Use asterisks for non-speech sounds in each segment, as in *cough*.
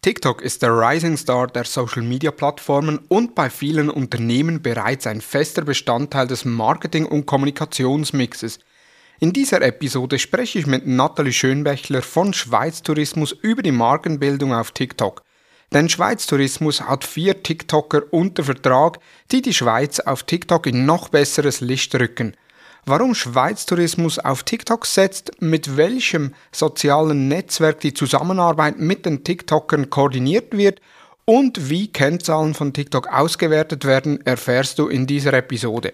TikTok ist der Rising Star der Social-Media-Plattformen und bei vielen Unternehmen bereits ein fester Bestandteil des Marketing- und Kommunikationsmixes. In dieser Episode spreche ich mit Nathalie Schönbächler von Schweiz Tourismus über die Markenbildung auf TikTok. Denn Schweiz Tourismus hat vier TikToker unter Vertrag, die die Schweiz auf TikTok in noch besseres Licht rücken – warum Schweiz Tourismus auf TikTok setzt, mit welchem sozialen Netzwerk die Zusammenarbeit mit den TikTokern koordiniert wird und wie Kennzahlen von TikTok ausgewertet werden, erfährst du in dieser Episode.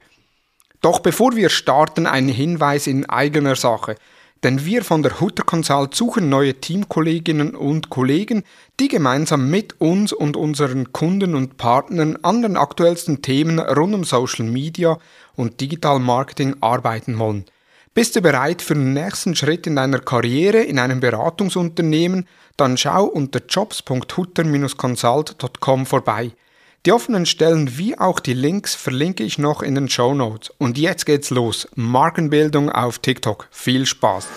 Doch bevor wir starten, ein Hinweis in eigener Sache. Denn wir von der Hutter Consult suchen neue Teamkolleginnen und Kollegen, die gemeinsam mit uns und unseren Kunden und Partnern an den aktuellsten Themen rund um Social Media und Digital Marketing arbeiten wollen. Bist du bereit für den nächsten Schritt in deiner Karriere in einem Beratungsunternehmen? Dann schau unter jobs.hutter-consult.com vorbei. Die offenen Stellen wie auch die Links verlinke ich noch in den Show Notes. Und jetzt geht's los. Markenbildung auf TikTok. Viel Spaß!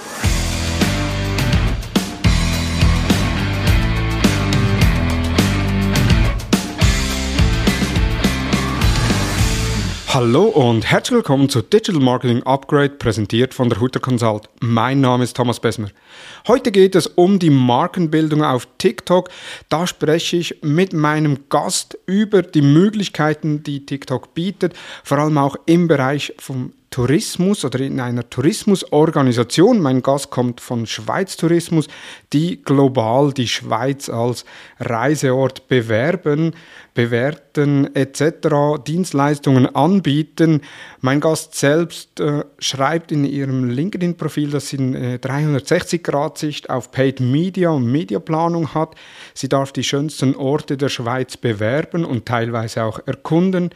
Hallo und herzlich willkommen zu Digital Marketing Upgrade, präsentiert von der Hutter Consult. Mein Name ist Thomas Besmer. Heute geht es um die Markenbildung auf TikTok. Da spreche ich mit meinem Gast über die Möglichkeiten, die TikTok bietet, vor allem auch im Bereich vom Tourismus oder in einer Tourismusorganisation. Mein Gast kommt von Schweiz Tourismus, die global die Schweiz als Reiseort bewerben, bewerten etc., Dienstleistungen anbieten. Mein Gast selbst äh, schreibt in ihrem LinkedIn-Profil, dass sie eine 360-Grad-Sicht auf Paid Media und Mediaplanung hat. Sie darf die schönsten Orte der Schweiz bewerben und teilweise auch erkunden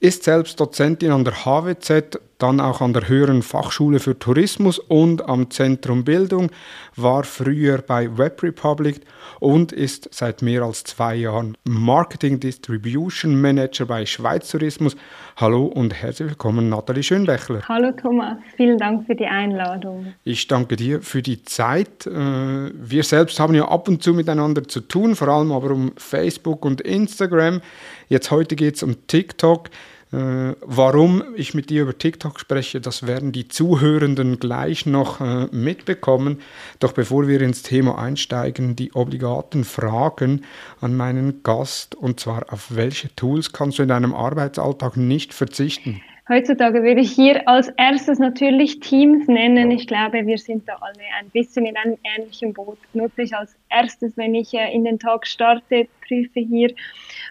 ist selbst Dozentin an der HWZ, dann auch an der Höheren Fachschule für Tourismus und am Zentrum Bildung, war früher bei Web Republic und ist seit mehr als zwei Jahren Marketing Distribution Manager bei Schweiz Tourismus. Hallo und herzlich willkommen, Nathalie Schönbächler. Hallo Thomas, vielen Dank für die Einladung. Ich danke dir für die Zeit. Äh, wir selbst haben ja ab und zu miteinander zu tun, vor allem aber um Facebook und Instagram. Jetzt heute geht es um TikTok. Äh, warum ich mit dir über TikTok spreche, das werden die Zuhörenden gleich noch äh, mitbekommen. Doch bevor wir ins Thema einsteigen, die obligaten Fragen an meinen Gast, und zwar auf welche Tools kannst du in deinem Arbeitsalltag nicht verzichten? Heutzutage würde ich hier als erstes natürlich Teams nennen. Ich glaube, wir sind da alle ein bisschen in einem ähnlichen Boot. Nutze ich als erstes, wenn ich äh, in den Tag starte, prüfe hier,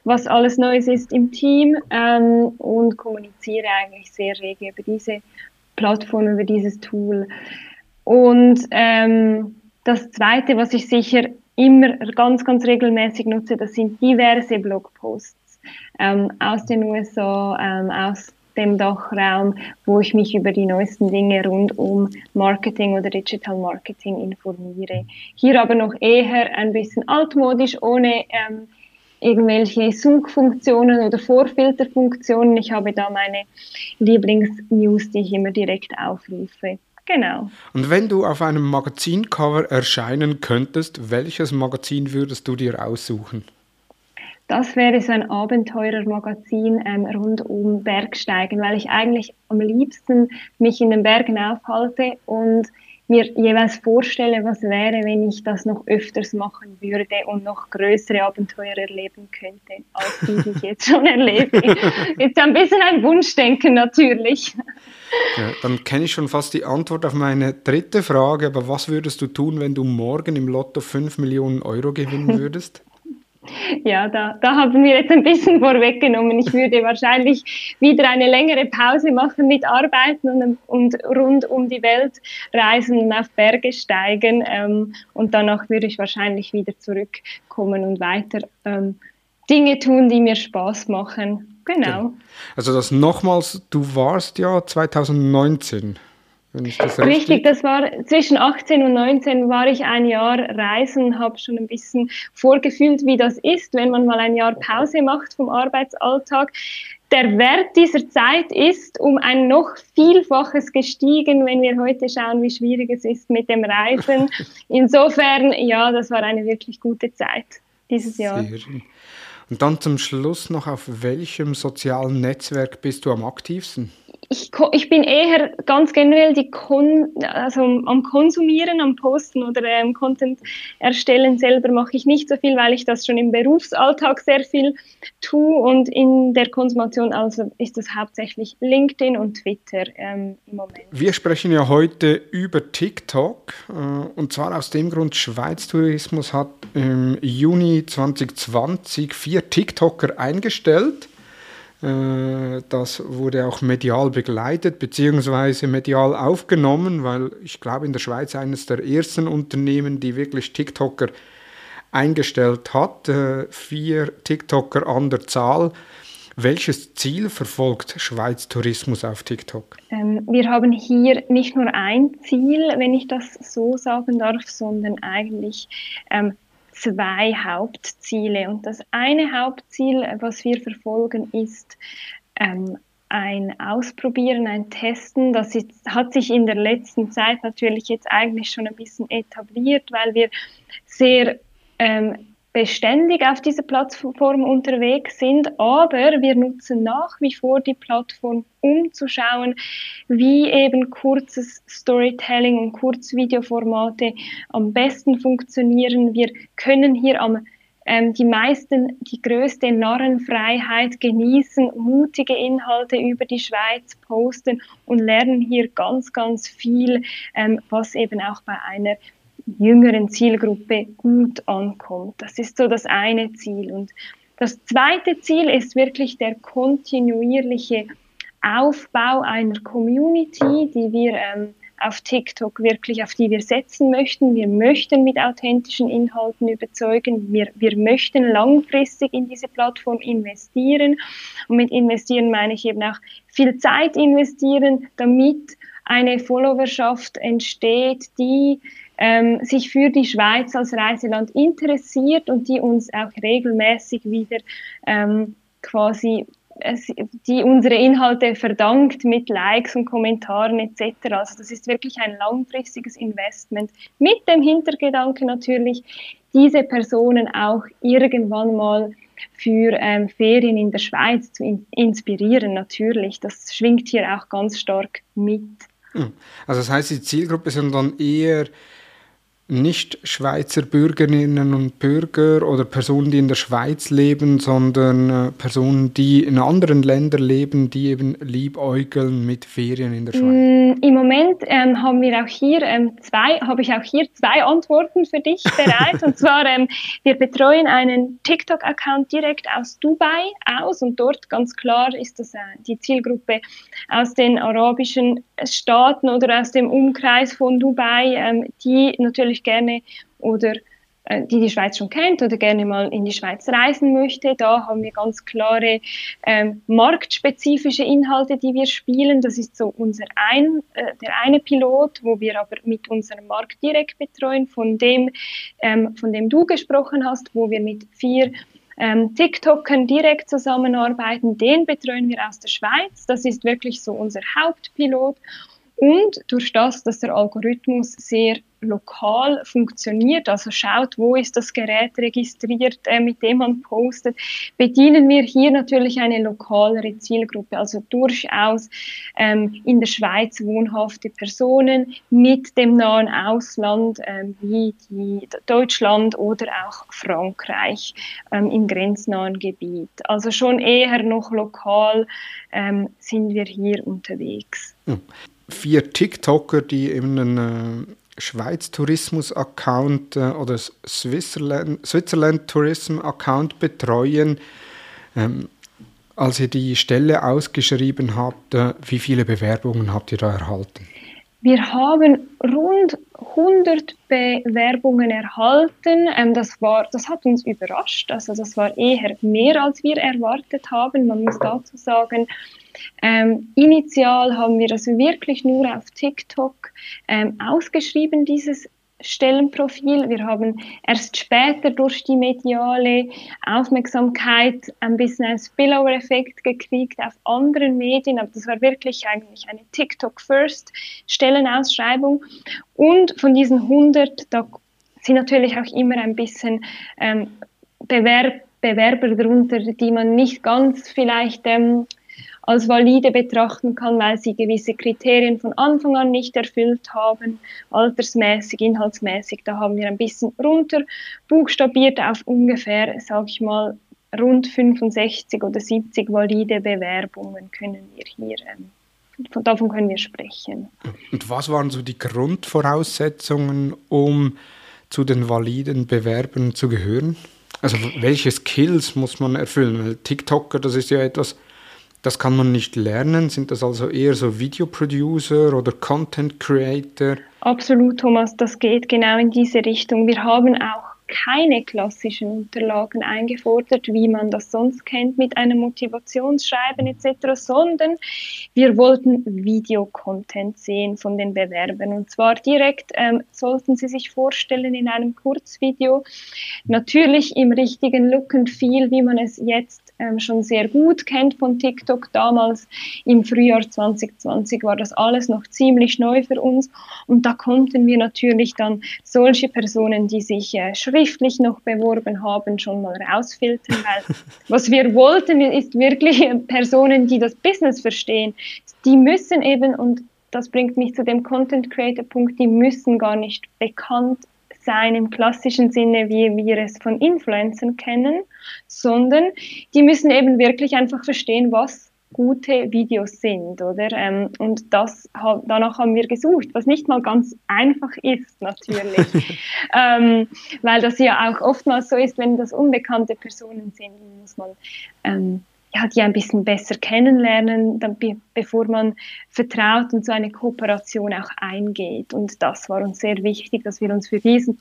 was alles Neues ist im Team ähm, und kommuniziere eigentlich sehr rege über diese Plattform, über dieses Tool. Und ähm, das Zweite, was ich sicher immer ganz, ganz regelmäßig nutze, das sind diverse Blogposts ähm, aus den USA, ähm, aus dem Dachraum, wo ich mich über die neuesten Dinge rund um Marketing oder Digital Marketing informiere. Hier aber noch eher ein bisschen altmodisch, ohne ähm, irgendwelche Suchfunktionen oder Vorfilterfunktionen. Ich habe da meine Lieblingsnews, die ich immer direkt aufrufe. Genau. Und wenn du auf einem Magazincover erscheinen könntest, welches Magazin würdest du dir aussuchen? Das wäre so ein Abenteurermagazin ähm, rund um Bergsteigen, weil ich eigentlich am liebsten mich in den Bergen aufhalte und mir jeweils vorstelle, was wäre, wenn ich das noch öfters machen würde und noch größere Abenteuer erleben könnte, als die, die ich jetzt schon erlebe. *laughs* Ist ein bisschen ein Wunschdenken natürlich. Ja, dann kenne ich schon fast die Antwort auf meine dritte Frage, aber was würdest du tun, wenn du morgen im Lotto 5 Millionen Euro gewinnen *laughs* würdest? Ja, da, da haben wir jetzt ein bisschen vorweggenommen. Ich würde wahrscheinlich wieder eine längere Pause machen mit Arbeiten und, und rund um die Welt reisen und auf Berge steigen. Ähm, und danach würde ich wahrscheinlich wieder zurückkommen und weiter ähm, Dinge tun, die mir Spaß machen. Genau. Also das nochmals, du warst ja 2019 wenn ich das richtig... Das war zwischen 18 und 19 war ich ein Jahr reisen, habe schon ein bisschen vorgefühlt, wie das ist, wenn man mal ein Jahr Pause macht vom Arbeitsalltag. Der Wert dieser Zeit ist um ein noch Vielfaches gestiegen, wenn wir heute schauen, wie schwierig es ist mit dem Reisen. *laughs* Insofern, ja, das war eine wirklich gute Zeit. dieses Jahr. Sehr schön. Und dann zum Schluss noch, auf welchem sozialen Netzwerk bist du am aktivsten? Ich, ich bin eher ganz generell die Kon also am Konsumieren, am Posten oder ähm, Content erstellen selber mache ich nicht so viel, weil ich das schon im Berufsalltag sehr viel tue und in der Konsumation also ist das hauptsächlich LinkedIn und Twitter ähm, im Moment. Wir sprechen ja heute über TikTok äh, und zwar aus dem Grund, Schweiz Tourismus hat im Juni 2020 vier TikToker eingestellt das wurde auch medial begleitet bzw. medial aufgenommen, weil ich glaube in der Schweiz eines der ersten Unternehmen, die wirklich TikToker eingestellt hat, äh, vier TikToker an der Zahl. Welches Ziel verfolgt Schweiz Tourismus auf TikTok? Ähm, wir haben hier nicht nur ein Ziel, wenn ich das so sagen darf, sondern eigentlich ähm, zwei Hauptziele. Und das eine Hauptziel, was wir verfolgen, ist ähm, ein Ausprobieren, ein Testen. Das ist, hat sich in der letzten Zeit natürlich jetzt eigentlich schon ein bisschen etabliert, weil wir sehr ähm, beständig auf dieser Plattform unterwegs sind, aber wir nutzen nach wie vor die Plattform, um zu schauen, wie eben kurzes Storytelling und Kurzvideoformate am besten funktionieren. Wir können hier am ähm, die meisten die größte Narrenfreiheit genießen, mutige Inhalte über die Schweiz posten und lernen hier ganz, ganz viel, ähm, was eben auch bei einer jüngeren Zielgruppe gut ankommt. Das ist so das eine Ziel. Und das zweite Ziel ist wirklich der kontinuierliche Aufbau einer Community, die wir ähm, auf TikTok wirklich, auf die wir setzen möchten. Wir möchten mit authentischen Inhalten überzeugen. Wir, wir möchten langfristig in diese Plattform investieren. Und mit investieren meine ich eben auch viel Zeit investieren, damit eine Followerschaft entsteht, die ähm, sich für die Schweiz als Reiseland interessiert und die uns auch regelmäßig wieder ähm, quasi die unsere Inhalte verdankt mit Likes und Kommentaren etc. Also das ist wirklich ein langfristiges Investment mit dem Hintergedanke natürlich, diese Personen auch irgendwann mal für ähm, Ferien in der Schweiz zu in inspirieren. Natürlich, das schwingt hier auch ganz stark mit. Hm. Also das heißt, die Zielgruppe sind dann eher nicht Schweizer Bürgerinnen und Bürger oder Personen, die in der Schweiz leben, sondern äh, Personen, die in anderen Ländern leben, die eben liebäugeln mit Ferien in der Schweiz? Mm, Im Moment ähm, haben wir auch hier ähm, zwei, habe ich auch hier zwei Antworten für dich *laughs* bereit. und zwar, ähm, wir betreuen einen TikTok-Account direkt aus Dubai aus und dort ganz klar ist das äh, die Zielgruppe aus den arabischen Staaten oder aus dem Umkreis von Dubai, ähm, die natürlich gerne oder äh, die die Schweiz schon kennt oder gerne mal in die Schweiz reisen möchte. Da haben wir ganz klare ähm, marktspezifische Inhalte, die wir spielen. Das ist so unser ein, äh, der eine Pilot, wo wir aber mit unserem Markt direkt betreuen, von dem, ähm, von dem du gesprochen hast, wo wir mit vier ähm, TikTokern direkt zusammenarbeiten. Den betreuen wir aus der Schweiz. Das ist wirklich so unser Hauptpilot. Und durch das, dass der Algorithmus sehr lokal funktioniert, also schaut, wo ist das Gerät registriert, äh, mit dem man postet, bedienen wir hier natürlich eine lokalere Zielgruppe, also durchaus ähm, in der Schweiz wohnhafte Personen mit dem nahen Ausland ähm, wie die Deutschland oder auch Frankreich ähm, im grenznahen Gebiet. Also schon eher noch lokal ähm, sind wir hier unterwegs. Hm. Vier TikToker, die eben einen äh Schweiz Tourismus Account äh, oder Switzerland, Switzerland Tourism Account betreuen. Ähm, als ihr die Stelle ausgeschrieben habt, äh, wie viele Bewerbungen habt ihr da erhalten? Wir haben rund 100 Bewerbungen erhalten. Ähm, das, war, das hat uns überrascht. Also das war eher mehr, als wir erwartet haben. Man muss dazu sagen, ähm, initial haben wir das wirklich nur auf TikTok ähm, ausgeschrieben, dieses Stellenprofil. Wir haben erst später durch die mediale Aufmerksamkeit ein bisschen einen Spillover-Effekt gekriegt auf anderen Medien, aber das war wirklich eigentlich eine TikTok-First-Stellenausschreibung. Und von diesen 100, da sind natürlich auch immer ein bisschen ähm, Bewerb Bewerber darunter, die man nicht ganz vielleicht ähm, als valide betrachten kann, weil sie gewisse Kriterien von Anfang an nicht erfüllt haben, altersmäßig, inhaltsmäßig. Da haben wir ein bisschen runter buchstabiert auf ungefähr, sag ich mal, rund 65 oder 70 valide Bewerbungen können wir hier, ähm, davon können wir sprechen. Und was waren so die Grundvoraussetzungen, um zu den validen Bewerbern zu gehören? Also welche Skills muss man erfüllen? Weil TikToker, das ist ja etwas, das kann man nicht lernen. Sind das also eher so Videoproducer oder Content Creator? Absolut, Thomas, das geht genau in diese Richtung. Wir haben auch keine klassischen Unterlagen eingefordert, wie man das sonst kennt mit einem Motivationsschreiben etc., sondern wir wollten Videocontent sehen von den Bewerbern. Und zwar direkt ähm, sollten Sie sich vorstellen in einem Kurzvideo, natürlich im richtigen Look and Feel, wie man es jetzt ähm, schon sehr gut kennt von TikTok. Damals im Frühjahr 2020 war das alles noch ziemlich neu für uns und da konnten wir natürlich dann solche Personen, die sich äh, schriftlich noch beworben haben, schon mal rausfiltern, weil *laughs* was wir wollten, ist wirklich Personen, die das Business verstehen. Die müssen eben und das bringt mich zu dem Content Creator Punkt, die müssen gar nicht bekannt sein im klassischen Sinne, wie wir es von Influencern kennen, sondern die müssen eben wirklich einfach verstehen, was gute Videos sind, oder? Ähm, und das, danach haben wir gesucht, was nicht mal ganz einfach ist, natürlich. *laughs* ähm, weil das ja auch oftmals so ist, wenn das unbekannte Personen sind, muss man ähm, ja, die ein bisschen besser kennenlernen, dann, bevor man vertraut und so eine Kooperation auch eingeht. Und das war uns sehr wichtig, dass wir uns für diesen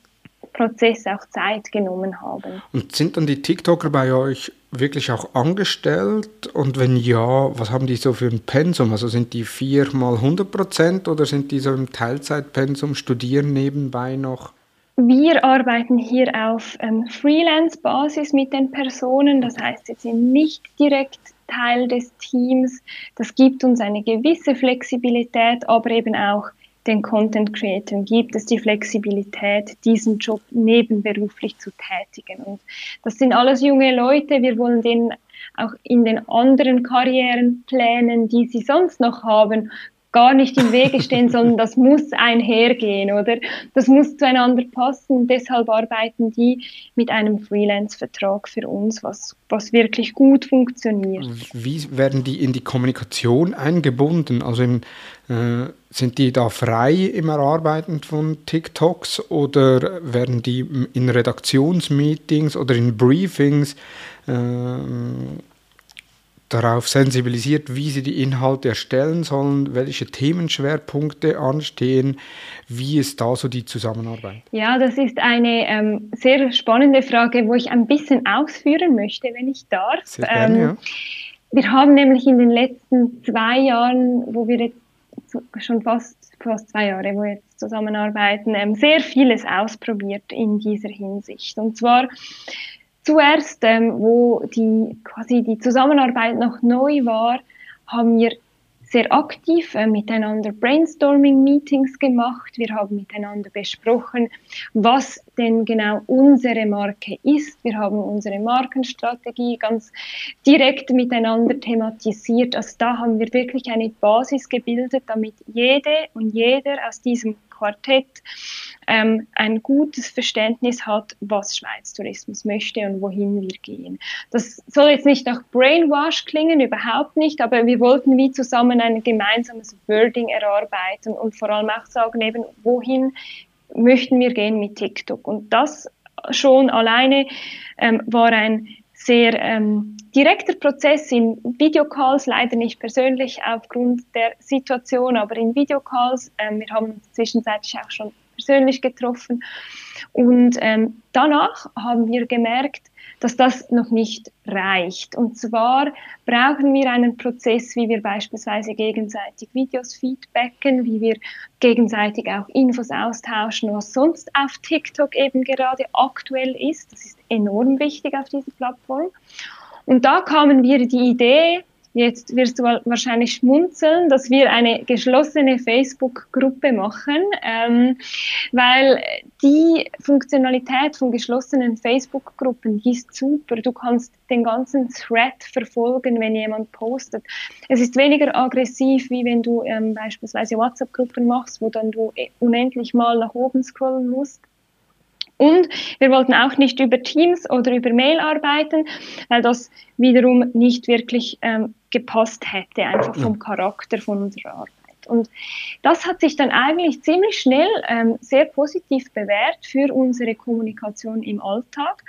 Prozess auch Zeit genommen haben. Und sind dann die TikToker bei euch wirklich auch angestellt? Und wenn ja, was haben die so für ein Pensum? Also sind die vier mal 100 Prozent oder sind die so im Teilzeitpensum, studieren nebenbei noch? Wir arbeiten hier auf ähm, Freelance-Basis mit den Personen, das heißt, sie sind nicht direkt Teil des Teams. Das gibt uns eine gewisse Flexibilität, aber eben auch den Content Creators gibt es die Flexibilität, diesen Job nebenberuflich zu tätigen. Und das sind alles junge Leute. Wir wollen denen auch in den anderen Karrierenplänen, die sie sonst noch haben, gar nicht im Wege stehen, sondern das muss einhergehen, oder? Das muss zueinander passen. Deshalb arbeiten die mit einem Freelance-Vertrag für uns, was, was wirklich gut funktioniert. Wie werden die in die Kommunikation eingebunden? Also im, äh, sind die da frei im Erarbeiten von TikToks oder werden die in Redaktionsmeetings oder in Briefings äh, darauf sensibilisiert, wie sie die Inhalte erstellen sollen, welche Themenschwerpunkte anstehen, wie ist da so die Zusammenarbeit? Ja, das ist eine ähm, sehr spannende Frage, wo ich ein bisschen ausführen möchte, wenn ich darf. Sehr gerne, ähm, ja. Wir haben nämlich in den letzten zwei Jahren, wo wir jetzt schon fast, fast zwei Jahre, wo wir jetzt zusammenarbeiten, ähm, sehr vieles ausprobiert in dieser Hinsicht. Und zwar zuerst, ähm, wo die quasi die Zusammenarbeit noch neu war, haben wir sehr aktiv äh, miteinander Brainstorming-Meetings gemacht. Wir haben miteinander besprochen, was denn genau unsere Marke ist. Wir haben unsere Markenstrategie ganz direkt miteinander thematisiert. Also da haben wir wirklich eine Basis gebildet, damit jede und jeder aus diesem Quartett ähm, ein gutes Verständnis hat, was Schweiz Tourismus möchte und wohin wir gehen. Das soll jetzt nicht nach Brainwash klingen, überhaupt nicht, aber wir wollten wie zusammen ein gemeinsames Wording erarbeiten und vor allem auch sagen, eben, wohin möchten wir gehen mit TikTok. Und das schon alleine ähm, war ein sehr ähm, direkter Prozess in Videocalls, leider nicht persönlich aufgrund der Situation, aber in Videocalls. Ähm, wir haben zwischenzeitlich auch schon persönlich getroffen. Und ähm, danach haben wir gemerkt, dass das noch nicht reicht. Und zwar brauchen wir einen Prozess, wie wir beispielsweise gegenseitig Videos feedbacken, wie wir gegenseitig auch Infos austauschen, was sonst auf TikTok eben gerade aktuell ist. Das ist enorm wichtig auf dieser Plattform. Und da kamen wir die Idee, Jetzt wirst du wahrscheinlich schmunzeln, dass wir eine geschlossene Facebook-Gruppe machen, ähm, weil die Funktionalität von geschlossenen Facebook-Gruppen, ist super. Du kannst den ganzen Thread verfolgen, wenn jemand postet. Es ist weniger aggressiv, wie wenn du ähm, beispielsweise WhatsApp-Gruppen machst, wo dann du unendlich mal nach oben scrollen musst. Und wir wollten auch nicht über Teams oder über Mail arbeiten, weil das wiederum nicht wirklich ähm, gepasst hätte, einfach vom Charakter von unserer Arbeit. Und das hat sich dann eigentlich ziemlich schnell ähm, sehr positiv bewährt für unsere Kommunikation im Alltag.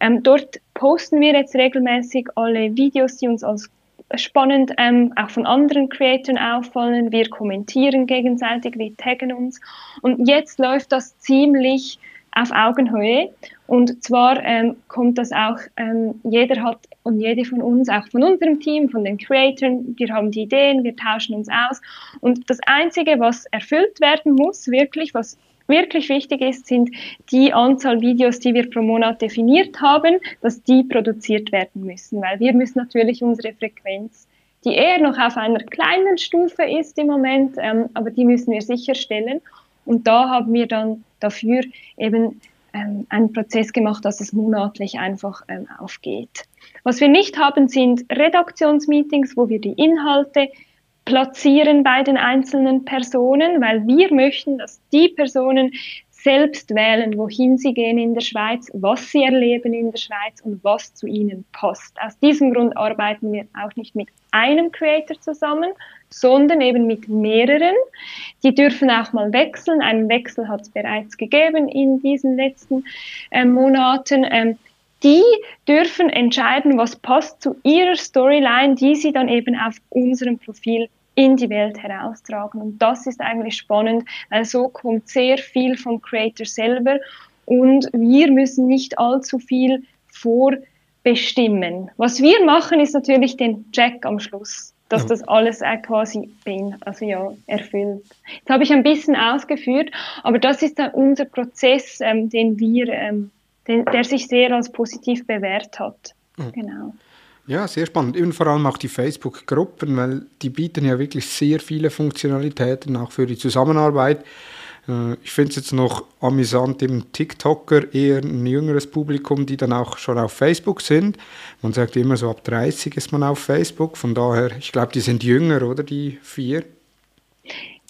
Ähm, dort posten wir jetzt regelmäßig alle Videos, die uns als spannend ähm, auch von anderen Creatoren auffallen. Wir kommentieren gegenseitig, wir taggen uns. Und jetzt läuft das ziemlich auf Augenhöhe. Und zwar ähm, kommt das auch, ähm, jeder hat und jede von uns, auch von unserem Team, von den Creatoren, wir haben die Ideen, wir tauschen uns aus. Und das Einzige, was erfüllt werden muss, wirklich, was wirklich wichtig ist, sind die Anzahl Videos, die wir pro Monat definiert haben, dass die produziert werden müssen, weil wir müssen natürlich unsere Frequenz die eher noch auf einer kleinen Stufe ist im Moment, ähm, aber die müssen wir sicherstellen. Und da haben wir dann dafür eben ähm, einen Prozess gemacht, dass es monatlich einfach ähm, aufgeht. Was wir nicht haben, sind Redaktionsmeetings, wo wir die Inhalte platzieren bei den einzelnen Personen, weil wir möchten, dass die Personen selbst wählen, wohin sie gehen in der Schweiz, was sie erleben in der Schweiz und was zu ihnen passt. Aus diesem Grund arbeiten wir auch nicht mit einem Creator zusammen, sondern eben mit mehreren. Die dürfen auch mal wechseln. Einen Wechsel hat es bereits gegeben in diesen letzten äh, Monaten. Ähm, die dürfen entscheiden, was passt zu ihrer Storyline, die sie dann eben auf unserem Profil in die Welt heraustragen. Und das ist eigentlich spannend, weil so kommt sehr viel vom Creator selber und wir müssen nicht allzu viel vorbestimmen. Was wir machen, ist natürlich den Check am Schluss dass das alles auch quasi bin, also ja, erfüllt. Das habe ich ein bisschen ausgeführt, aber das ist dann unser Prozess, ähm, den wir, ähm, den, der sich sehr als positiv bewährt hat. Mhm. Genau. Ja, sehr spannend. Eben vor allem auch die Facebook-Gruppen, weil die bieten ja wirklich sehr viele Funktionalitäten auch für die Zusammenarbeit. Äh, ich finde es jetzt noch amüsant, eben TikToker, eher ein jüngeres Publikum, die dann auch schon auf Facebook sind. Man sagt immer so, ab 30 ist man auf Facebook. Von daher, ich glaube, die sind jünger, oder die vier?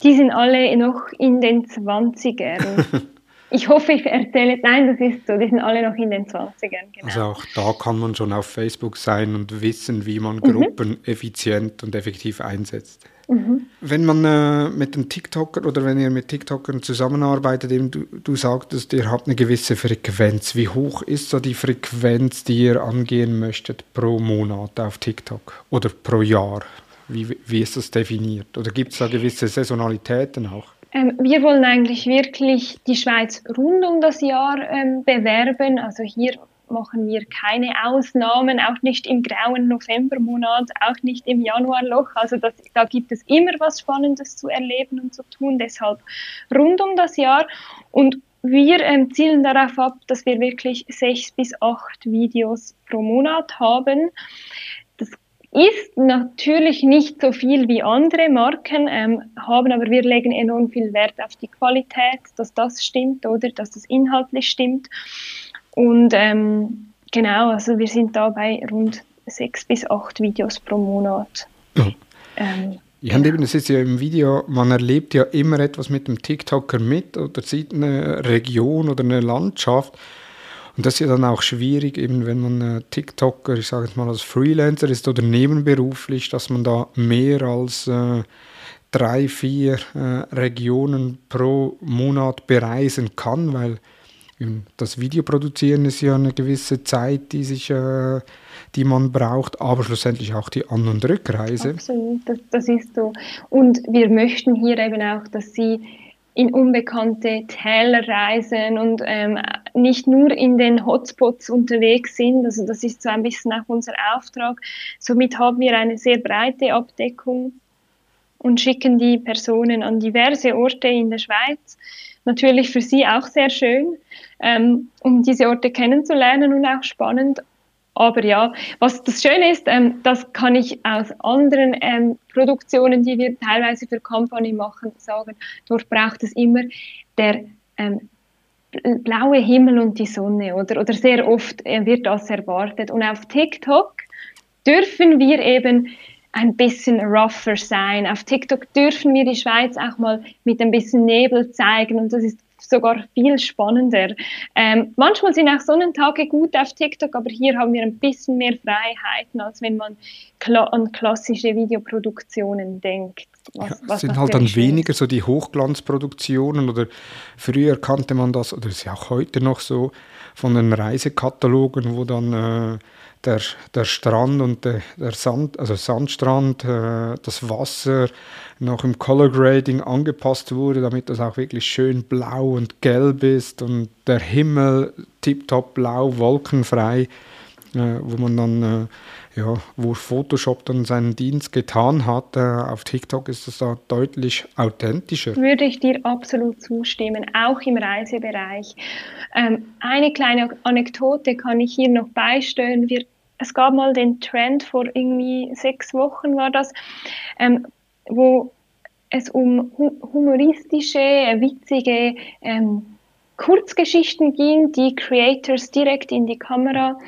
Die sind alle noch in den 20ern. *laughs* Ich hoffe, ich erzähle, nein, das ist so, die sind alle noch in den 20ern. Genau. Also auch da kann man schon auf Facebook sein und wissen, wie man mhm. Gruppen mhm. effizient und effektiv einsetzt. Mhm. Wenn man äh, mit einem TikToker oder wenn ihr mit TikTokern zusammenarbeitet, eben du, du sagtest, ihr habt eine gewisse Frequenz. Wie hoch ist so die Frequenz, die ihr angehen möchtet pro Monat auf TikTok oder pro Jahr? Wie, wie ist das definiert? Oder gibt es da gewisse Saisonalitäten auch? Ähm, wir wollen eigentlich wirklich die Schweiz rund um das Jahr ähm, bewerben. Also hier machen wir keine Ausnahmen, auch nicht im grauen Novembermonat, auch nicht im Januarloch. Also das, da gibt es immer was Spannendes zu erleben und zu tun. Deshalb rund um das Jahr. Und wir ähm, zielen darauf ab, dass wir wirklich sechs bis acht Videos pro Monat haben. Das ist natürlich nicht so viel wie andere Marken ähm, haben, aber wir legen enorm viel Wert auf die Qualität, dass das stimmt oder dass das inhaltlich stimmt. Und ähm, genau, also wir sind da bei rund sechs bis acht Videos pro Monat. Ja. Ähm, und eben, das ist ja im Video, man erlebt ja immer etwas mit dem TikToker mit oder sieht eine Region oder eine Landschaft. Und das ist ja dann auch schwierig, eben wenn man TikToker, ich sage jetzt mal als Freelancer ist oder nebenberuflich, dass man da mehr als äh, drei, vier äh, Regionen pro Monat bereisen kann, weil das Videoproduzieren ist ja eine gewisse Zeit, die, sich, äh, die man braucht, aber schlussendlich auch die An- und Rückreise. Absolut, das, das ist so. Und wir möchten hier eben auch, dass Sie in unbekannte Täler reisen und ähm, nicht nur in den Hotspots unterwegs sind. Also das ist so ein bisschen auch unser Auftrag. Somit haben wir eine sehr breite Abdeckung und schicken die Personen an diverse Orte in der Schweiz natürlich für sie auch sehr schön, ähm, um diese Orte kennenzulernen und auch spannend. Aber ja, was das Schöne ist, ähm, das kann ich aus anderen ähm, Produktionen, die wir teilweise für Company machen, sagen. Dort braucht es immer der ähm, blaue Himmel und die Sonne, oder? Oder sehr oft äh, wird das erwartet. Und auf TikTok dürfen wir eben ein bisschen rougher sein. Auf TikTok dürfen wir die Schweiz auch mal mit ein bisschen Nebel zeigen und das ist sogar viel spannender. Ähm, manchmal sind auch Sonnentage gut auf TikTok, aber hier haben wir ein bisschen mehr Freiheiten, als wenn man kla an klassische Videoproduktionen denkt. Was, ja, was sind halt dann weniger so die Hochglanzproduktionen oder früher kannte man das, oder ist ja auch heute noch so, von den Reisekatalogen, wo dann äh, der, der Strand und der, der Sand, also Sandstrand, äh, das Wasser noch im Color Grading angepasst wurde, damit das auch wirklich schön blau und gelb ist und der Himmel tiptop blau, wolkenfrei, äh, wo man dann, äh, ja, wo Photoshop dann seinen Dienst getan hat. Äh, auf TikTok ist das da deutlich authentischer. Würde ich dir absolut zustimmen, auch im Reisebereich. Ähm, eine kleine Anekdote kann ich hier noch beisteuern. Wir es gab mal den Trend vor irgendwie sechs Wochen war das, ähm, wo es um humoristische, witzige ähm, Kurzgeschichten ging, die Creators direkt in die Kamera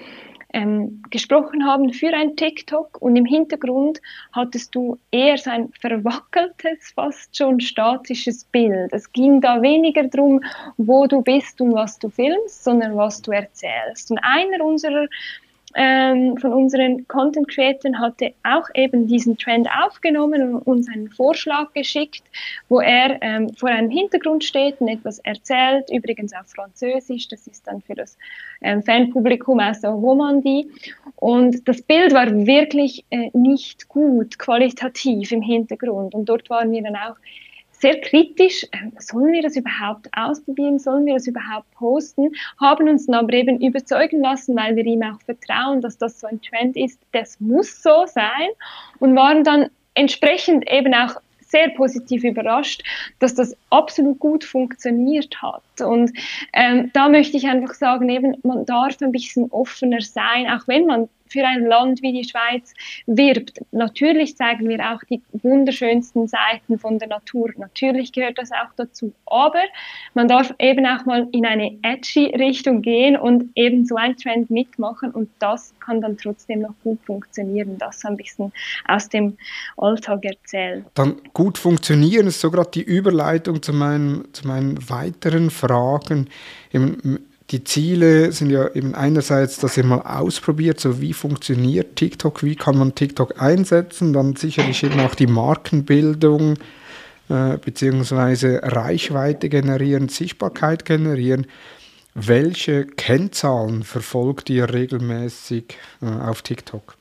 ähm, gesprochen haben für ein TikTok und im Hintergrund hattest du eher so ein verwackeltes, fast schon statisches Bild. Es ging da weniger darum, wo du bist und was du filmst, sondern was du erzählst. Und einer unserer ähm, von unseren Content Creators hatte auch eben diesen Trend aufgenommen und uns einen Vorschlag geschickt, wo er ähm, vor einem Hintergrund steht und etwas erzählt, übrigens auf Französisch, das ist dann für das ähm, Fanpublikum aus der Romandie. Und das Bild war wirklich äh, nicht gut, qualitativ im Hintergrund. Und dort waren wir dann auch sehr kritisch, ähm, sollen wir das überhaupt ausprobieren, sollen wir das überhaupt posten, haben uns aber eben überzeugen lassen, weil wir ihm auch vertrauen, dass das so ein Trend ist, das muss so sein. Und waren dann entsprechend eben auch sehr positiv überrascht, dass das absolut gut funktioniert hat. Und ähm, da möchte ich einfach sagen, eben, man darf ein bisschen offener sein, auch wenn man für ein Land wie die Schweiz wirbt. Natürlich zeigen wir auch die wunderschönsten Seiten von der Natur. Natürlich gehört das auch dazu. Aber man darf eben auch mal in eine edgy Richtung gehen und eben so ein Trend mitmachen und das kann dann trotzdem noch gut funktionieren. Das ein bisschen aus dem Alltag erzählen. Dann gut funktionieren ist so gerade die Überleitung zu meinen, zu meinen weiteren Fragen. Die Ziele sind ja eben einerseits, dass ihr mal ausprobiert, so wie funktioniert TikTok, wie kann man TikTok einsetzen, dann sicherlich eben auch die Markenbildung äh, beziehungsweise Reichweite generieren, Sichtbarkeit generieren. Welche Kennzahlen verfolgt ihr regelmäßig äh, auf TikTok?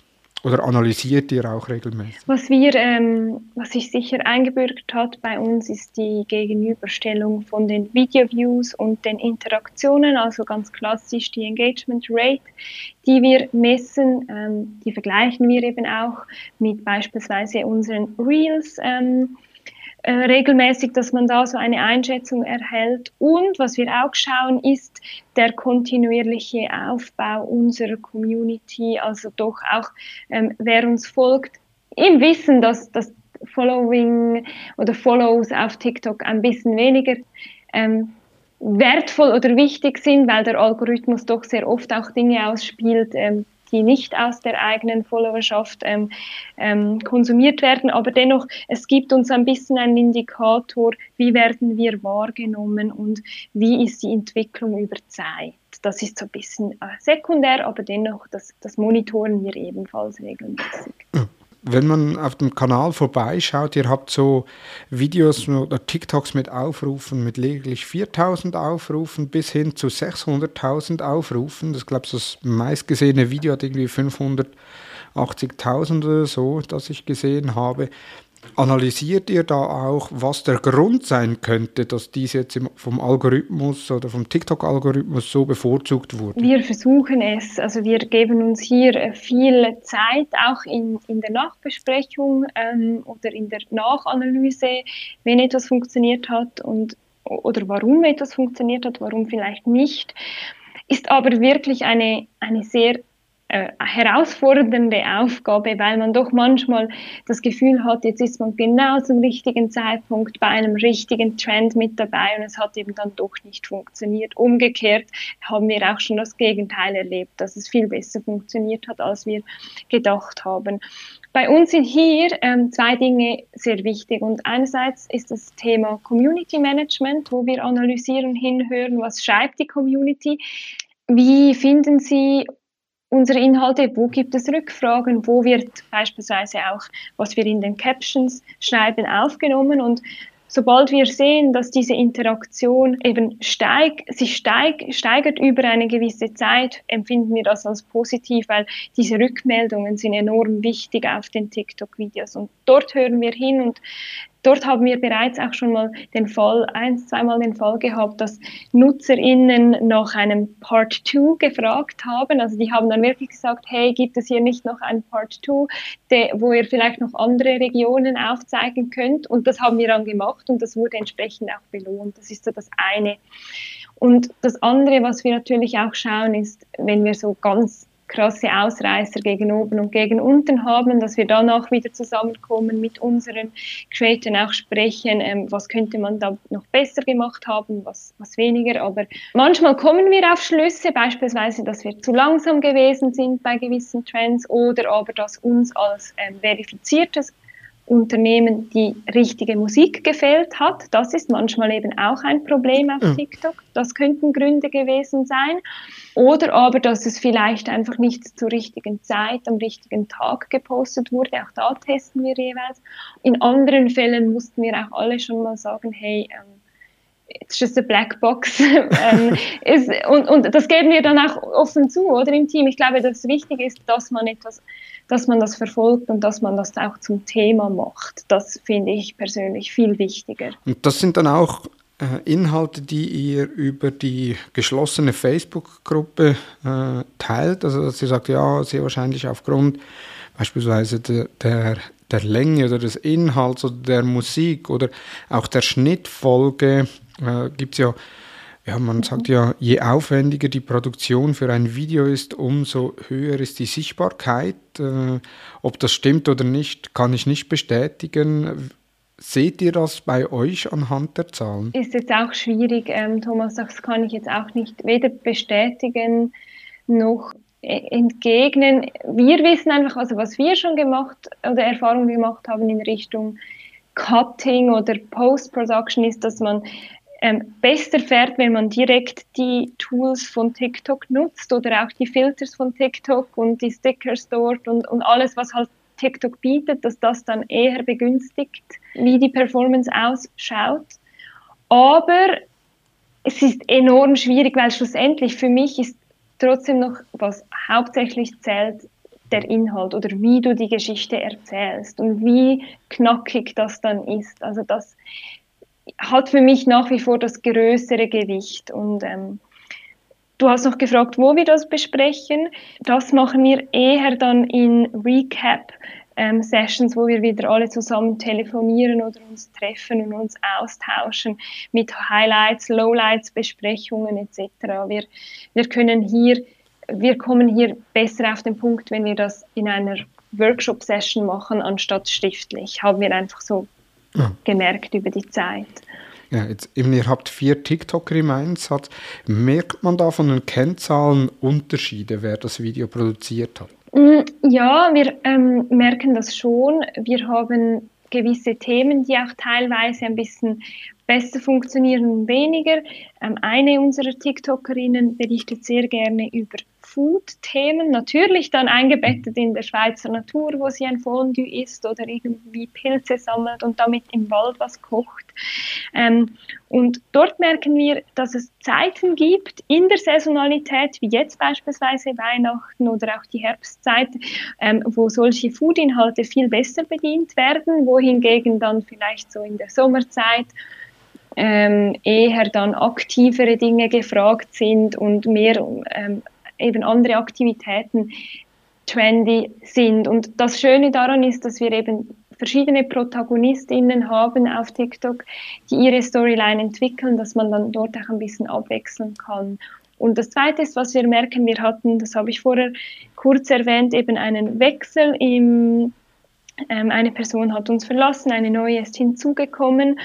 Oder analysiert ihr auch regelmäßig? Was wir, ähm, was sich sicher eingebürgert hat bei uns, ist die Gegenüberstellung von den Video-Views und den Interaktionen, also ganz klassisch die Engagement Rate, die wir messen. Ähm, die vergleichen wir eben auch mit beispielsweise unseren Reels. Ähm, äh, regelmäßig, dass man da so eine Einschätzung erhält. Und was wir auch schauen, ist der kontinuierliche Aufbau unserer Community, also doch auch, ähm, wer uns folgt, im Wissen, dass das Following oder Follows auf TikTok ein bisschen weniger ähm, wertvoll oder wichtig sind, weil der Algorithmus doch sehr oft auch Dinge ausspielt, ähm, die nicht aus der eigenen Followerschaft ähm, ähm, konsumiert werden. Aber dennoch, es gibt uns ein bisschen einen Indikator, wie werden wir wahrgenommen und wie ist die Entwicklung über Zeit. Das ist so ein bisschen äh, sekundär, aber dennoch, das, das monitoren wir ebenfalls regelmäßig wenn man auf dem Kanal vorbeischaut, ihr habt so Videos oder TikToks mit Aufrufen mit lediglich 4000 Aufrufen bis hin zu 600.000 Aufrufen. Das glaube ich, das meistgesehene Video hat irgendwie 580.000 oder so, das ich gesehen habe. Analysiert ihr da auch, was der Grund sein könnte, dass dies jetzt vom Algorithmus oder vom TikTok-Algorithmus so bevorzugt wurde? Wir versuchen es. Also wir geben uns hier viel Zeit, auch in, in der Nachbesprechung ähm, oder in der Nachanalyse, wenn etwas funktioniert hat und oder warum etwas funktioniert hat, warum vielleicht nicht, ist aber wirklich eine, eine sehr äh, herausfordernde Aufgabe, weil man doch manchmal das Gefühl hat, jetzt ist man genau zum richtigen Zeitpunkt bei einem richtigen Trend mit dabei und es hat eben dann doch nicht funktioniert. Umgekehrt haben wir auch schon das Gegenteil erlebt, dass es viel besser funktioniert hat, als wir gedacht haben. Bei uns sind hier ähm, zwei Dinge sehr wichtig und einerseits ist das Thema Community Management, wo wir analysieren, hinhören, was schreibt die Community, wie finden Sie unsere Inhalte, wo gibt es Rückfragen, wo wird beispielsweise auch, was wir in den Captions schreiben, aufgenommen? Und sobald wir sehen, dass diese Interaktion eben steig, sich steig, steigert über eine gewisse Zeit, empfinden wir das als positiv, weil diese Rückmeldungen sind enorm wichtig auf den TikTok-Videos. Und dort hören wir hin und Dort haben wir bereits auch schon mal den Fall, ein, zweimal den Fall gehabt, dass NutzerInnen nach einem Part 2 gefragt haben. Also die haben dann wirklich gesagt, hey, gibt es hier nicht noch ein Part 2, wo ihr vielleicht noch andere Regionen aufzeigen könnt? Und das haben wir dann gemacht und das wurde entsprechend auch belohnt. Das ist so das eine. Und das andere, was wir natürlich auch schauen, ist, wenn wir so ganz krasse Ausreißer gegen oben und gegen unten haben, dass wir danach wieder zusammenkommen mit unseren Creatoren auch sprechen, ähm, was könnte man da noch besser gemacht haben, was, was weniger. Aber manchmal kommen wir auf Schlüsse, beispielsweise, dass wir zu langsam gewesen sind bei gewissen Trends oder aber, dass uns als ähm, verifiziertes Unternehmen die richtige Musik gefehlt hat. Das ist manchmal eben auch ein Problem auf. TikTok. Das könnten Gründe gewesen sein. Oder aber, dass es vielleicht einfach nicht zur richtigen Zeit, am richtigen Tag gepostet wurde. Auch da testen wir jeweils. In anderen Fällen mussten wir auch alle schon mal sagen, hey, ähm, it's just a black box. *laughs* ähm, ist, und, und das geben wir dann auch offen zu, oder im Team. Ich glaube, das Wichtige ist, dass man etwas dass man das verfolgt und dass man das auch zum Thema macht. Das finde ich persönlich viel wichtiger. Und das sind dann auch äh, Inhalte, die ihr über die geschlossene Facebook-Gruppe äh, teilt. Also dass ihr sagt, ja, sehr wahrscheinlich aufgrund beispielsweise der, der, der Länge oder des Inhalts oder der Musik oder auch der Schnittfolge äh, gibt es ja ja, man sagt ja, je aufwendiger die Produktion für ein Video ist, umso höher ist die Sichtbarkeit. Äh, ob das stimmt oder nicht, kann ich nicht bestätigen. Seht ihr das bei euch anhand der Zahlen? Ist jetzt auch schwierig, ähm, Thomas, das kann ich jetzt auch nicht weder bestätigen noch e-, entgegnen. Wir wissen einfach, also was wir schon gemacht oder Erfahrungen gemacht haben in Richtung Cutting oder Post-Production ist, dass man ähm, besser fährt, wenn man direkt die Tools von TikTok nutzt oder auch die Filters von TikTok und die Stickers dort und, und alles, was halt TikTok bietet, dass das dann eher begünstigt, wie die Performance ausschaut. Aber es ist enorm schwierig, weil schlussendlich für mich ist trotzdem noch, was hauptsächlich zählt, der Inhalt oder wie du die Geschichte erzählst und wie knackig das dann ist. Also das hat für mich nach wie vor das größere Gewicht. Und ähm, du hast noch gefragt, wo wir das besprechen. Das machen wir eher dann in Recap. Ähm, Sessions, wo wir wieder alle zusammen telefonieren oder uns treffen und uns austauschen mit Highlights, Lowlights, Besprechungen etc. Wir, wir können hier, wir kommen hier besser auf den Punkt, wenn wir das in einer Workshop-Session machen, anstatt schriftlich. Haben wir einfach so ja. gemerkt über die Zeit. Ja, jetzt eben, ihr habt vier TikToker im Einsatz. Merkt man da von den Kennzahlen Unterschiede, wer das Video produziert hat? Mm, ja, wir ähm, merken das schon. Wir haben gewisse Themen, die auch teilweise ein bisschen besser funktionieren weniger. Ähm, eine unserer TikTokerinnen berichtet sehr gerne über Food-Themen, natürlich dann eingebettet in der Schweizer Natur, wo sie ein Fondue isst oder irgendwie Pilze sammelt und damit im Wald was kocht. Ähm, und dort merken wir, dass es Zeiten gibt in der Saisonalität, wie jetzt beispielsweise Weihnachten oder auch die Herbstzeit, ähm, wo solche Food-Inhalte viel besser bedient werden, wohingegen dann vielleicht so in der Sommerzeit ähm, eher dann aktivere Dinge gefragt sind und mehr ähm, eben andere Aktivitäten trendy sind. Und das Schöne daran ist, dass wir eben verschiedene Protagonistinnen haben auf TikTok, die ihre Storyline entwickeln, dass man dann dort auch ein bisschen abwechseln kann. Und das Zweite ist, was wir merken, wir hatten, das habe ich vorher kurz erwähnt, eben einen Wechsel im ähm, eine Person hat uns verlassen, eine neue ist hinzugekommen.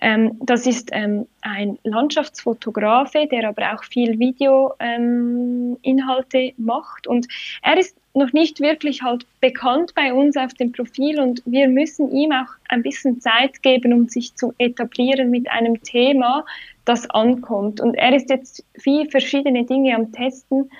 Ähm, das ist ähm, ein Landschaftsfotografe, der aber auch viel Videoinhalte ähm, macht. Und er ist noch nicht wirklich halt bekannt bei uns auf dem Profil und wir müssen ihm auch ein bisschen Zeit geben, um sich zu etablieren mit einem Thema, das ankommt. Und er ist jetzt viele verschiedene Dinge am Testen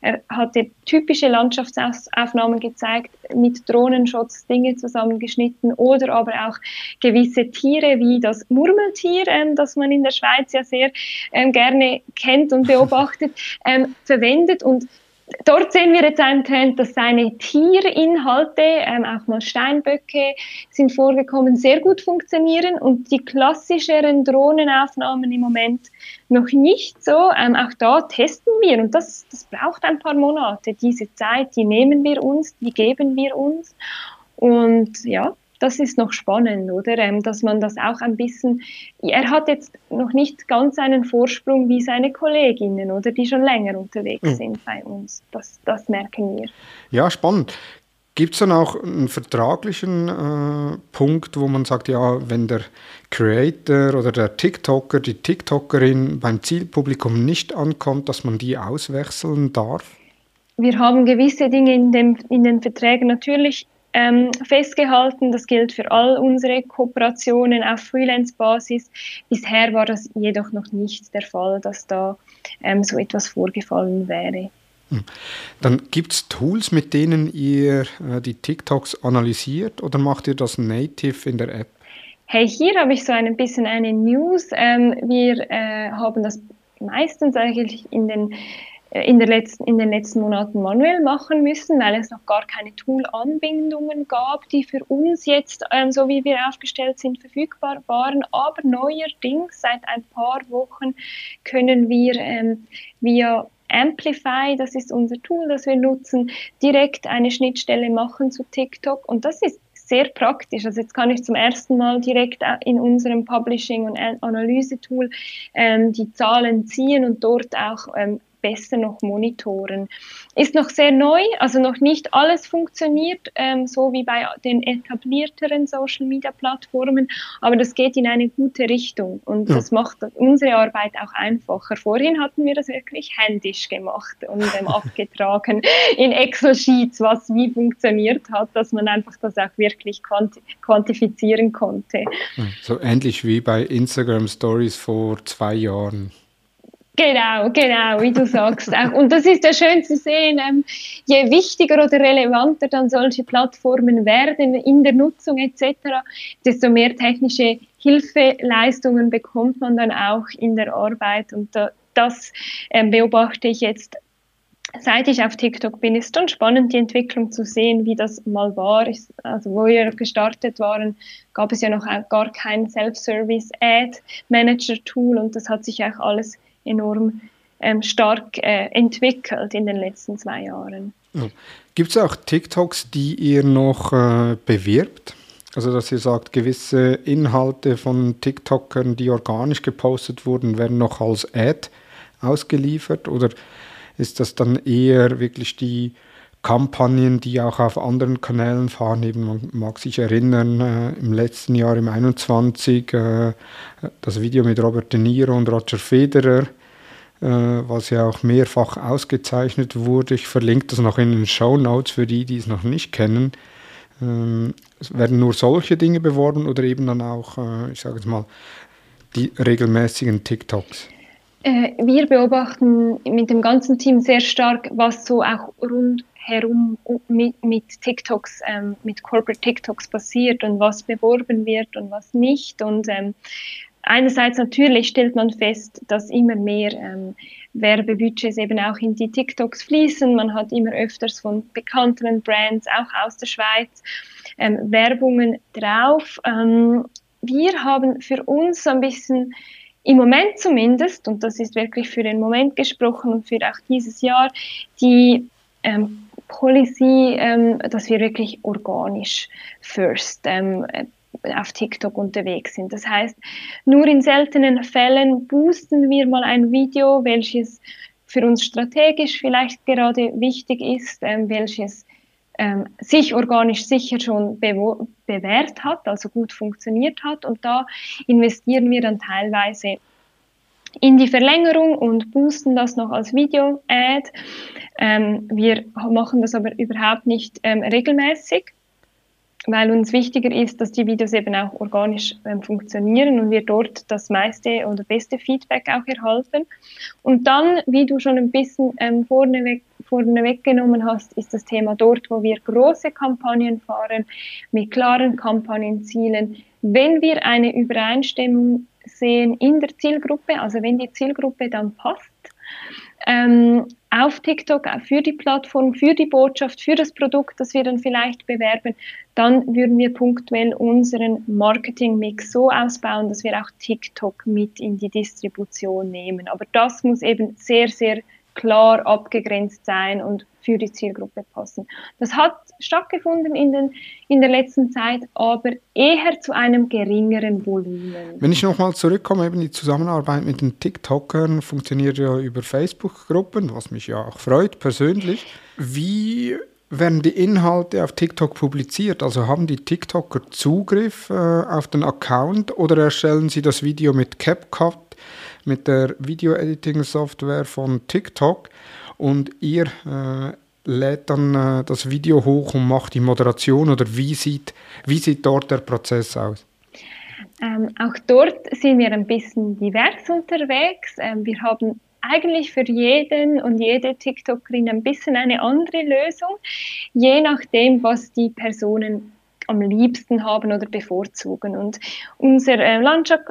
er hatte typische Landschaftsaufnahmen gezeigt, mit Drohnenschutz Dinge zusammengeschnitten oder aber auch gewisse Tiere wie das Murmeltier, ähm, das man in der Schweiz ja sehr ähm, gerne kennt und *laughs* beobachtet, ähm, verwendet. Und dort sehen wir jetzt einen Trend, dass seine Tierinhalte, ähm, auch mal Steinböcke sind vorgekommen, sehr gut funktionieren und die klassischeren Drohnenaufnahmen im Moment noch nicht so. Ähm, auch da testen wir und das, das braucht ein paar Monate. Diese Zeit, die nehmen wir uns, die geben wir uns und ja, das ist noch spannend, oder? Ähm, dass man das auch ein bisschen, er hat jetzt noch nicht ganz einen Vorsprung wie seine Kolleginnen, oder? Die schon länger unterwegs mhm. sind bei uns. Das, das merken wir. Ja, spannend. Gibt es dann auch einen vertraglichen äh, Punkt, wo man sagt, ja, wenn der Creator oder der TikToker, die TikTokerin beim Zielpublikum nicht ankommt, dass man die auswechseln darf? Wir haben gewisse Dinge in, dem, in den Verträgen natürlich ähm, festgehalten. Das gilt für all unsere Kooperationen auf Freelance-Basis. Bisher war das jedoch noch nicht der Fall, dass da ähm, so etwas vorgefallen wäre. Hm. Dann gibt es Tools, mit denen ihr äh, die TikToks analysiert oder macht ihr das native in der App? Hey, hier habe ich so ein bisschen eine News. Ähm, wir äh, haben das meistens eigentlich in den in, der letzten, in den letzten Monaten manuell machen müssen, weil es noch gar keine Tool-Anbindungen gab, die für uns jetzt, ähm, so wie wir aufgestellt sind, verfügbar waren. Aber neuerdings, seit ein paar Wochen, können wir ähm, via Amplify, das ist unser Tool, das wir nutzen, direkt eine Schnittstelle machen zu TikTok. Und das ist sehr praktisch. Also jetzt kann ich zum ersten Mal direkt in unserem Publishing- und Analyse-Tool ähm, die Zahlen ziehen und dort auch ähm, besser noch monitoren. Ist noch sehr neu, also noch nicht alles funktioniert, ähm, so wie bei den etablierteren Social-Media-Plattformen, aber das geht in eine gute Richtung und ja. das macht unsere Arbeit auch einfacher. Vorhin hatten wir das wirklich händisch gemacht und ähm, *laughs* abgetragen in Excel-Sheets, was wie funktioniert hat, dass man einfach das auch wirklich quanti quantifizieren konnte. So ähnlich wie bei Instagram Stories vor zwei Jahren. Genau, genau, wie du sagst. Und das ist ja schön zu sehen, ähm, je wichtiger oder relevanter dann solche Plattformen werden in der Nutzung etc., desto mehr technische Hilfeleistungen bekommt man dann auch in der Arbeit. Und das ähm, beobachte ich jetzt seit ich auf TikTok bin, ist schon spannend, die Entwicklung zu sehen, wie das mal war. Also, wo wir gestartet waren, gab es ja noch gar kein Self-Service-Ad-Manager-Tool und das hat sich auch alles enorm ähm, stark äh, entwickelt in den letzten zwei Jahren. Ja. Gibt es auch TikToks, die ihr noch äh, bewirbt? Also dass ihr sagt, gewisse Inhalte von TikTokern, die organisch gepostet wurden, werden noch als Ad ausgeliefert? Oder ist das dann eher wirklich die Kampagnen, die auch auf anderen Kanälen fahren. Eben, man mag sich erinnern, äh, im letzten Jahr, im 21, äh, das Video mit Robert De Niro und Roger Federer, was ja auch mehrfach ausgezeichnet wurde. Ich verlinke das noch in den Show Notes für die, die es noch nicht kennen. Ähm, es werden nur solche Dinge beworben oder eben dann auch, äh, ich sage jetzt mal, die regelmäßigen TikToks? Äh, wir beobachten mit dem ganzen Team sehr stark, was so auch rund herum mit, mit TikToks, ähm, mit Corporate TikToks passiert und was beworben wird und was nicht. Und ähm, einerseits natürlich stellt man fest, dass immer mehr ähm, Werbebudgets eben auch in die TikToks fließen. Man hat immer öfters von bekannteren Brands, auch aus der Schweiz, ähm, Werbungen drauf. Ähm, wir haben für uns so ein bisschen im Moment zumindest, und das ist wirklich für den Moment gesprochen und für auch dieses Jahr, die ähm, Policy, ähm, dass wir wirklich organisch first ähm, auf TikTok unterwegs sind. Das heißt, nur in seltenen Fällen boosten wir mal ein Video, welches für uns strategisch vielleicht gerade wichtig ist, ähm, welches ähm, sich organisch sicher schon bewährt hat, also gut funktioniert hat. Und da investieren wir dann teilweise in die Verlängerung und boosten das noch als Video-Ad. Ähm, wir machen das aber überhaupt nicht ähm, regelmäßig weil uns wichtiger ist, dass die Videos eben auch organisch ähm, funktionieren und wir dort das meiste oder beste Feedback auch erhalten. Und dann, wie du schon ein bisschen ähm, vorneweg, vorneweg genommen hast, ist das Thema dort, wo wir große Kampagnen fahren, mit klaren Kampagnenzielen. Wenn wir eine Übereinstimmung sehen in der Zielgruppe, also wenn die Zielgruppe dann passt, ähm, auf TikTok für die Plattform, für die Botschaft, für das Produkt, das wir dann vielleicht bewerben, dann würden wir punktuell unseren Marketingmix so ausbauen, dass wir auch TikTok mit in die Distribution nehmen. Aber das muss eben sehr, sehr klar abgegrenzt sein und für die Zielgruppe passen. Das hat stattgefunden in, den, in der letzten Zeit, aber eher zu einem geringeren Volumen. Wenn ich nochmal zurückkomme, eben die Zusammenarbeit mit den TikTokern funktioniert ja über Facebook-Gruppen, was mich ja auch freut persönlich. Wie werden die Inhalte auf TikTok publiziert? Also haben die TikToker Zugriff äh, auf den Account oder erstellen sie das Video mit CapCut, mit der Video-Editing-Software von TikTok? und ihr äh, lädt dann äh, das Video hoch und macht die Moderation oder wie sieht, wie sieht dort der Prozess aus? Ähm, auch dort sind wir ein bisschen divers unterwegs. Ähm, wir haben eigentlich für jeden und jede TikTokerin ein bisschen eine andere Lösung, je nachdem, was die Personen am liebsten haben oder bevorzugen. Und unser äh,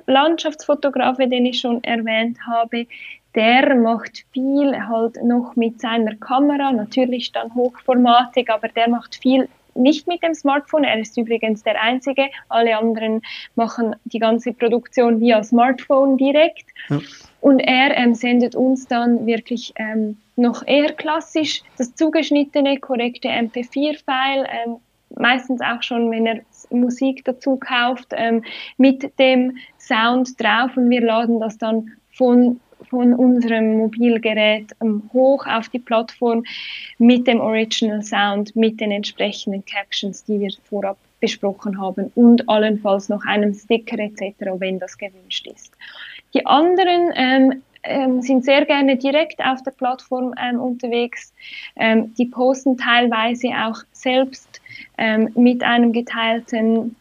Landschaftsfotograf, den ich schon erwähnt habe, der macht viel halt noch mit seiner Kamera, natürlich dann hochformatig, aber der macht viel nicht mit dem Smartphone. Er ist übrigens der Einzige. Alle anderen machen die ganze Produktion via Smartphone direkt. Ja. Und er ähm, sendet uns dann wirklich ähm, noch eher klassisch das zugeschnittene, korrekte MP4-File, ähm, meistens auch schon, wenn er Musik dazu kauft, ähm, mit dem Sound drauf und wir laden das dann von von unserem Mobilgerät ähm, hoch auf die Plattform mit dem Original Sound, mit den entsprechenden Captions, die wir vorab besprochen haben und allenfalls noch einem Sticker etc., wenn das gewünscht ist. Die anderen ähm, ähm, sind sehr gerne direkt auf der Plattform ähm, unterwegs. Ähm, die posten teilweise auch selbst ähm, mit einem geteilten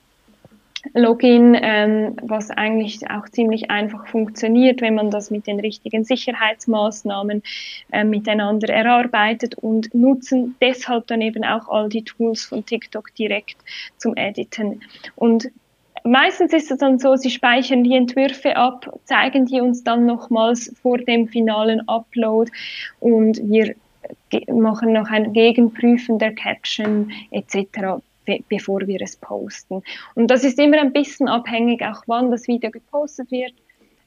Login, ähm, was eigentlich auch ziemlich einfach funktioniert, wenn man das mit den richtigen Sicherheitsmaßnahmen äh, miteinander erarbeitet und nutzen deshalb dann eben auch all die Tools von TikTok direkt zum Editen. Und meistens ist es dann so, sie speichern die Entwürfe ab, zeigen die uns dann nochmals vor dem finalen Upload und wir machen noch ein Gegenprüfen der Caption etc be bevor wir es posten. Und das ist immer ein bisschen abhängig, auch wann das Video gepostet wird.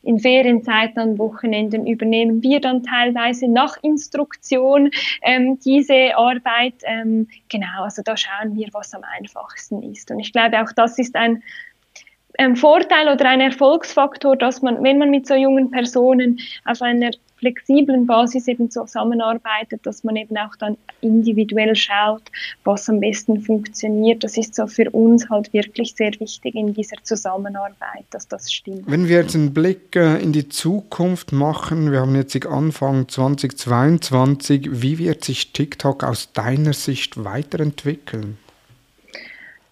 In Ferienzeiten, an Wochenenden übernehmen wir dann teilweise nach Instruktion ähm, diese Arbeit. Ähm, genau, also da schauen wir, was am einfachsten ist. Und ich glaube, auch das ist ein ähm, Vorteil oder ein Erfolgsfaktor, dass man, wenn man mit so jungen Personen auf einer flexiblen Basis eben zusammenarbeitet, dass man eben auch dann individuell schaut, was am besten funktioniert. Das ist so für uns halt wirklich sehr wichtig in dieser Zusammenarbeit, dass das stimmt. Wenn wir jetzt einen Blick äh, in die Zukunft machen, wir haben jetzt Anfang 2022, wie wird sich TikTok aus deiner Sicht weiterentwickeln?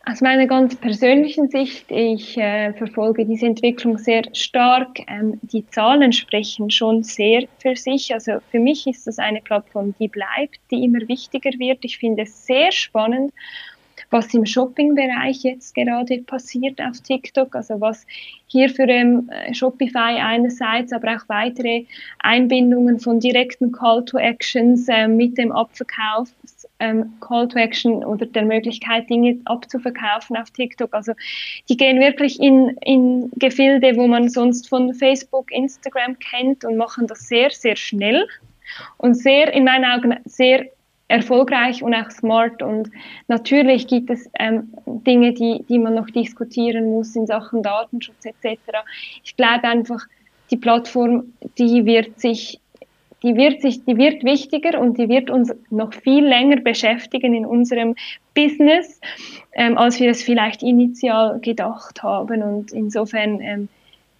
Aus meiner ganz persönlichen Sicht, ich äh, verfolge diese Entwicklung sehr stark. Ähm, die Zahlen sprechen schon sehr für sich. Also für mich ist das eine Plattform, die bleibt, die immer wichtiger wird. Ich finde es sehr spannend was im Shopping-Bereich jetzt gerade passiert auf TikTok, also was hier für ähm, Shopify einerseits, aber auch weitere Einbindungen von direkten Call to Actions äh, mit dem Abverkauf, ähm, Call to Action oder der Möglichkeit, Dinge abzuverkaufen auf TikTok. Also die gehen wirklich in, in Gefilde, wo man sonst von Facebook, Instagram kennt und machen das sehr, sehr schnell und sehr, in meinen Augen, sehr erfolgreich und auch smart. Und natürlich gibt es ähm, Dinge, die, die man noch diskutieren muss in Sachen Datenschutz etc. Ich glaube einfach, die Plattform, die wird sich die wird sich, die wird wichtiger und die wird uns noch viel länger beschäftigen in unserem Business, ähm, als wir es vielleicht initial gedacht haben. Und insofern ähm,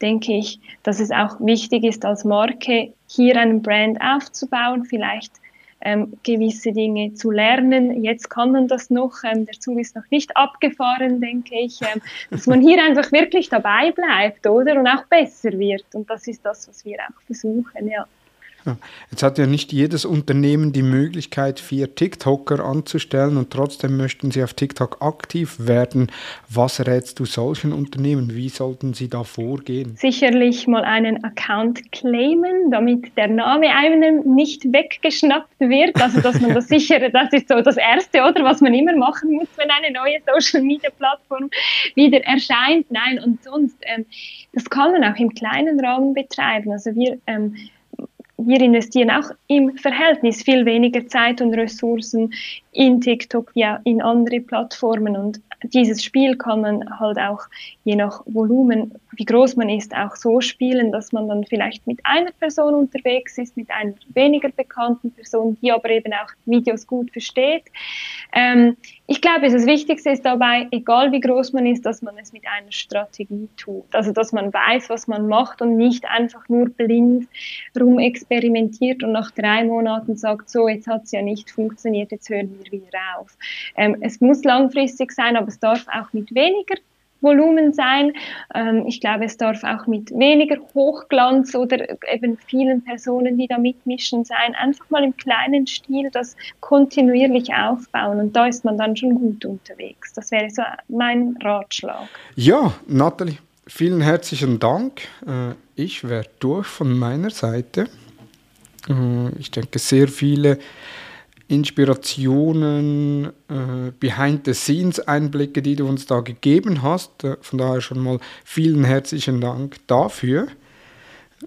denke ich, dass es auch wichtig ist, als Marke hier einen Brand aufzubauen, vielleicht ähm, gewisse Dinge zu lernen. Jetzt kann man das noch, ähm, der Zug ist noch nicht abgefahren, denke ich, ähm, dass man hier einfach wirklich dabei bleibt, oder? Und auch besser wird. Und das ist das, was wir auch versuchen, ja. Jetzt hat ja nicht jedes Unternehmen die Möglichkeit, vier TikToker anzustellen und trotzdem möchten sie auf TikTok aktiv werden. Was rätst du solchen Unternehmen? Wie sollten sie da vorgehen? Sicherlich mal einen Account claimen, damit der Name einem nicht weggeschnappt wird. Also, dass man das *laughs* sichere, das ist so das Erste, oder was man immer machen muss, wenn eine neue Social Media Plattform wieder erscheint. Nein, und sonst, ähm, das kann man auch im kleinen Rahmen betreiben. Also wir ähm, wir investieren auch im Verhältnis viel weniger Zeit und Ressourcen in TikTok wie in andere Plattformen. Und dieses Spiel kann man halt auch je nach Volumen, wie groß man ist, auch so spielen, dass man dann vielleicht mit einer Person unterwegs ist, mit einer weniger bekannten Person, die aber eben auch Videos gut versteht. Ähm, ich glaube, das Wichtigste ist dabei, egal wie groß man ist, dass man es mit einer Strategie tut. Also, dass man weiß, was man macht und nicht einfach nur blind rumexperimentiert und nach drei Monaten sagt, so, jetzt hat es ja nicht funktioniert, jetzt hören wir wieder auf. Ähm, es muss langfristig sein, aber es darf auch mit weniger Volumen sein. Ähm, ich glaube, es darf auch mit weniger Hochglanz oder eben vielen Personen, die da mitmischen, sein. Einfach mal im kleinen Stil das kontinuierlich aufbauen und da ist man dann schon gut unterwegs. Das wäre so mein Ratschlag. Ja, Nathalie, vielen herzlichen Dank. Äh, ich wäre durch von meiner Seite. Äh, ich denke, sehr viele Inspirationen, äh, Behind-the-Scenes-Einblicke, die du uns da gegeben hast. Äh, von daher schon mal vielen herzlichen Dank dafür.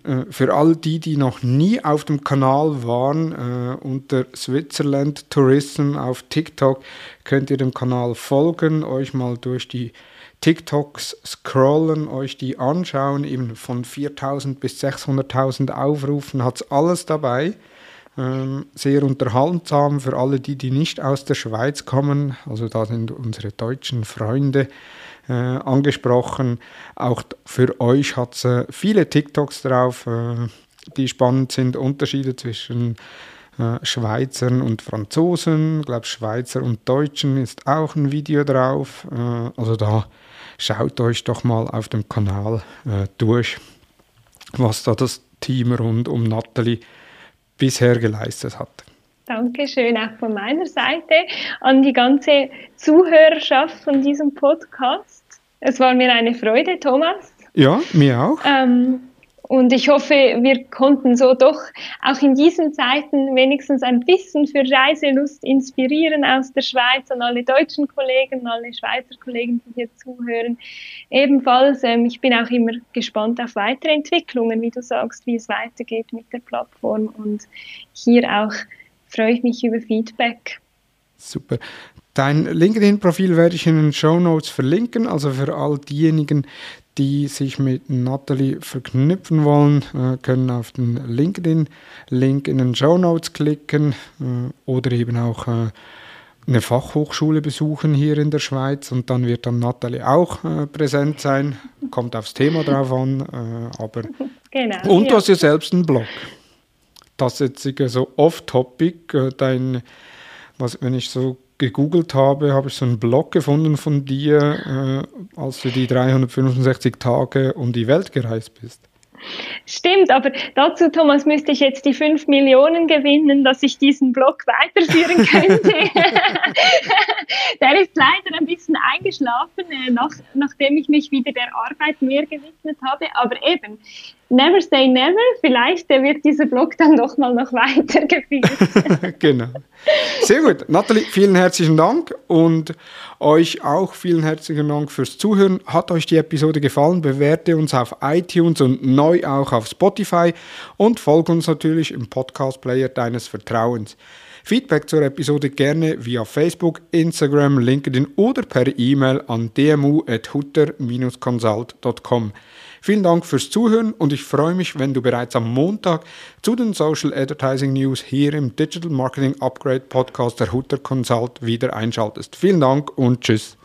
Äh, für all die, die noch nie auf dem Kanal waren, äh, unter Switzerland Tourism auf TikTok könnt ihr dem Kanal folgen, euch mal durch die TikToks scrollen, euch die anschauen, eben von 4000 bis 600.000 Aufrufen hat es alles dabei. Ähm, sehr unterhaltsam für alle die, die nicht aus der Schweiz kommen. Also da sind unsere deutschen Freunde äh, angesprochen. Auch für euch hat es äh, viele TikToks drauf, äh, die spannend sind. Unterschiede zwischen äh, Schweizern und Franzosen. Ich glaube, Schweizer und Deutschen ist auch ein Video drauf. Äh, also da schaut euch doch mal auf dem Kanal äh, durch, was da das Team rund um Natalie bisher geleistet hat. Dankeschön auch von meiner Seite an die ganze Zuhörerschaft von diesem Podcast. Es war mir eine Freude, Thomas. Ja, mir auch. Ähm, und ich hoffe, wir konnten so doch auch in diesen Zeiten wenigstens ein bisschen für Reiselust inspirieren aus der Schweiz und alle deutschen Kollegen, alle Schweizer Kollegen, die hier zuhören. Ebenfalls, ähm, ich bin auch immer gespannt auf weitere Entwicklungen, wie du sagst, wie es weitergeht mit der Plattform. Und hier auch freue ich mich über Feedback. Super. Dein LinkedIn-Profil werde ich in den Show Notes verlinken, also für all diejenigen, die sich mit Natalie verknüpfen wollen, äh, können auf den LinkedIn-Link in den Show Notes klicken äh, oder eben auch äh, eine Fachhochschule besuchen hier in der Schweiz und dann wird dann Natalie auch äh, präsent sein. Kommt aufs Thema drauf an, äh, aber *laughs* genau, und du ja. hast ja selbst einen Blog. Das ist jetzt so off-topic, dein, was, wenn ich so gegoogelt habe, habe ich so einen Blog gefunden von dir, äh, als du die 365 Tage um die Welt gereist bist. Stimmt, aber dazu, Thomas, müsste ich jetzt die 5 Millionen gewinnen, dass ich diesen Blog weiterführen könnte. *laughs* der ist leider ein bisschen eingeschlafen, äh, nach, nachdem ich mich wieder der Arbeit mehr gewidmet habe. Aber eben, never say never, vielleicht wird dieser Blog dann doch mal noch weitergeführt. *laughs* genau. Sehr gut. Nathalie, vielen herzlichen Dank und euch auch vielen herzlichen Dank fürs Zuhören. Hat euch die Episode gefallen? Bewerte uns auf iTunes und neu auch auf Spotify und folge uns natürlich im Podcast-Player deines Vertrauens. Feedback zur Episode gerne via Facebook, Instagram, LinkedIn oder per E-Mail an dmu.hutter-consult.com. Vielen Dank fürs Zuhören und ich freue mich, wenn du bereits am Montag zu den Social Advertising News hier im Digital Marketing Upgrade Podcast der Hutter Consult wieder einschaltest. Vielen Dank und tschüss.